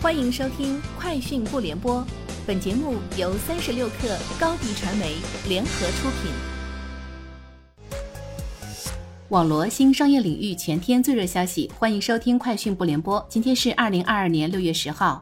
欢迎收听《快讯不联播》，本节目由三十六克高低传媒联合出品。网罗新商业领域全天最热消息，欢迎收听《快讯不联播》。今天是二零二二年六月十号。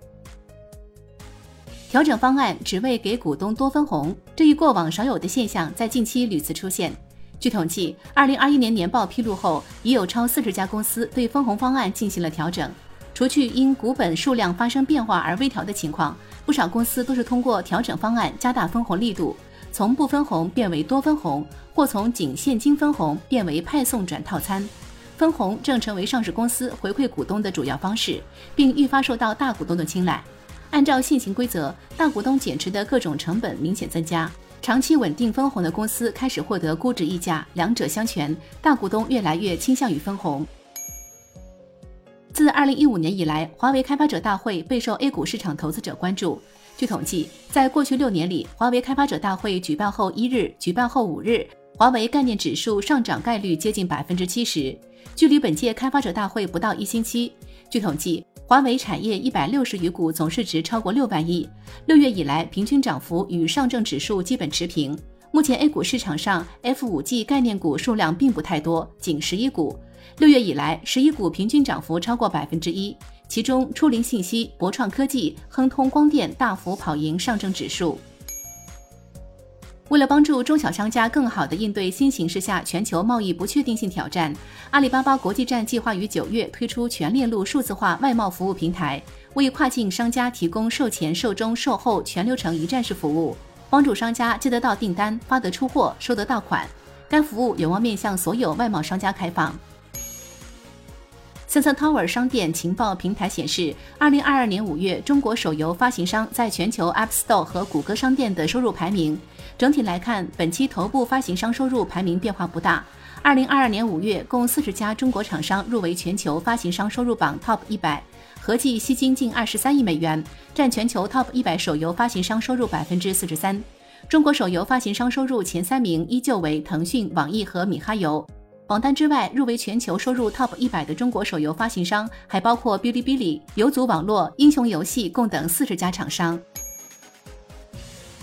调整方案只为给股东多分红，这一过往少有的现象在近期屡次出现。据统计，二零二一年年报披露后，已有超四十家公司对分红方案进行了调整。除去因股本数量发生变化而微调的情况，不少公司都是通过调整方案加大分红力度，从不分红变为多分红，或从仅现金分红变为派送转套餐。分红正成为上市公司回馈股东的主要方式，并愈发受到大股东的青睐。按照现行规则，大股东减持的各种成本明显增加，长期稳定分红的公司开始获得估值溢价，两者相权，大股东越来越倾向于分红。自二零一五年以来，华为开发者大会备受 A 股市场投资者关注。据统计，在过去六年里，华为开发者大会举办后一日、举办后五日，华为概念指数上涨概率接近百分之七十。距离本届开发者大会不到一星期，据统计，华为产业一百六十余股总市值超过六万亿，六月以来平均涨幅与上证指数基本持平。目前 A 股市场上 F 五 G 概念股数量并不太多，仅十一股。六月以来，十一股平均涨幅超过百分之一，其中初灵信息、博创科技、亨通光电大幅跑赢上证指数。为了帮助中小商家更好地应对新形势下全球贸易不确定性挑战，阿里巴巴国际站计划于九月推出全链路数字化外贸服务平台，为跨境商家提供售前、售中、售后全流程一站式服务，帮助商家接得到订单、发得出货、收得到款。该服务有望面向所有外贸商家开放。Sensor Tower 商店情报平台显示，二零二二年五月，中国手游发行商在全球 App Store 和谷歌商店的收入排名。整体来看，本期头部发行商收入排名变化不大。二零二二年五月，共四十家中国厂商入围全球发行商收入榜 Top 一百，合计吸金近二十三亿美元，占全球 Top 一百手游发行商收入百分之四十三。中国手游发行商收入前三名依旧为腾讯、网易和米哈游。榜单之外，入围全球收入 TOP 一百的中国手游发行商还包括哔哩哔哩、游族网络、英雄游戏共等四十家厂商。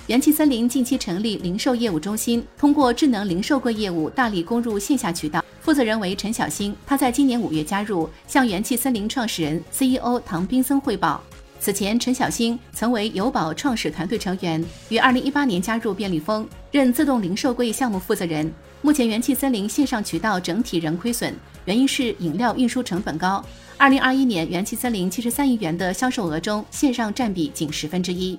元气森林近期成立零售业务中心，通过智能零售柜业务大力攻入线下渠道。负责人为陈小新，他在今年五月加入，向元气森林创始人 CEO 唐斌森汇报。此前，陈小新曾为友宝创始团队成员，于二零一八年加入便利蜂，任自动零售柜项目负责人。目前，元气森林线上渠道整体仍亏损，原因是饮料运输成本高。二零二一年，元气森林七十三亿元的销售额中，线上占比仅十分之一。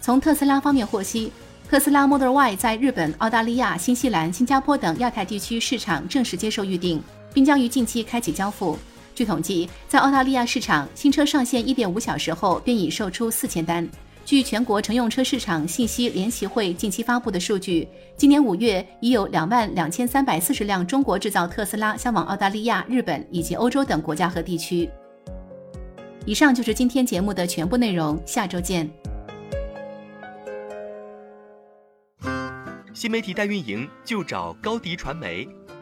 从特斯拉方面获悉，特斯拉 Model Y 在日本、澳大利亚、新西兰、新加坡等亚太地区市场正式接受预定，并将于近期开启交付。据统计，在澳大利亚市场，新车上线一点五小时后便已售出四千单。据全国乘用车市场信息联席会近期发布的数据，今年五月已有两万两千三百四十辆中国制造特斯拉销往澳大利亚、日本以及欧洲等国家和地区。以上就是今天节目的全部内容，下周见。新媒体代运营就找高迪传媒，